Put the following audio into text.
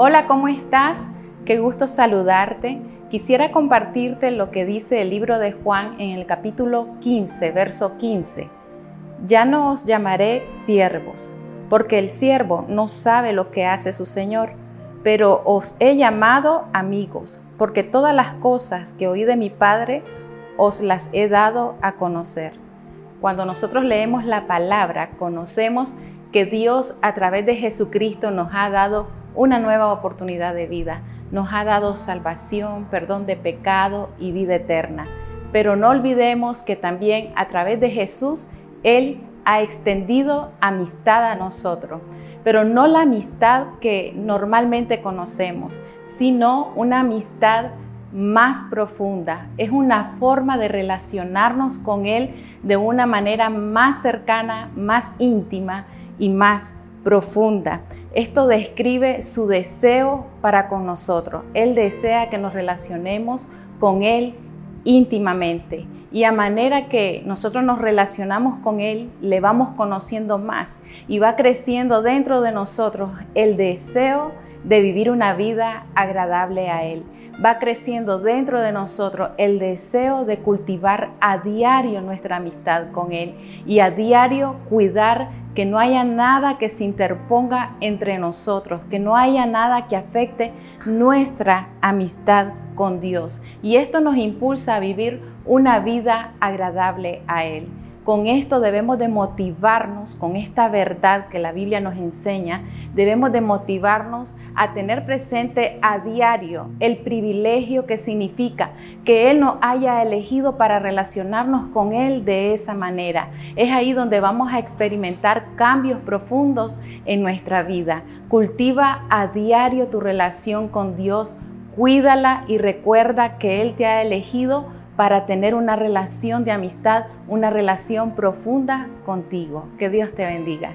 Hola, ¿cómo estás? Qué gusto saludarte. Quisiera compartirte lo que dice el libro de Juan en el capítulo 15, verso 15. Ya no os llamaré siervos, porque el siervo no sabe lo que hace su Señor, pero os he llamado amigos, porque todas las cosas que oí de mi Padre os las he dado a conocer. Cuando nosotros leemos la palabra, conocemos que Dios a través de Jesucristo nos ha dado una nueva oportunidad de vida, nos ha dado salvación, perdón de pecado y vida eterna. Pero no olvidemos que también a través de Jesús Él ha extendido amistad a nosotros, pero no la amistad que normalmente conocemos, sino una amistad más profunda, es una forma de relacionarnos con Él de una manera más cercana, más íntima y más profunda. Esto describe su deseo para con nosotros. Él desea que nos relacionemos con Él íntimamente y a manera que nosotros nos relacionamos con Él, le vamos conociendo más y va creciendo dentro de nosotros el deseo de vivir una vida agradable a Él. Va creciendo dentro de nosotros el deseo de cultivar a diario nuestra amistad con Él y a diario cuidar que no haya nada que se interponga entre nosotros, que no haya nada que afecte nuestra amistad con Dios. Y esto nos impulsa a vivir una vida agradable a Él. Con esto debemos de motivarnos, con esta verdad que la Biblia nos enseña, debemos de motivarnos a tener presente a diario el privilegio que significa que Él nos haya elegido para relacionarnos con Él de esa manera. Es ahí donde vamos a experimentar cambios profundos en nuestra vida. Cultiva a diario tu relación con Dios, cuídala y recuerda que Él te ha elegido para tener una relación de amistad, una relación profunda contigo. Que Dios te bendiga.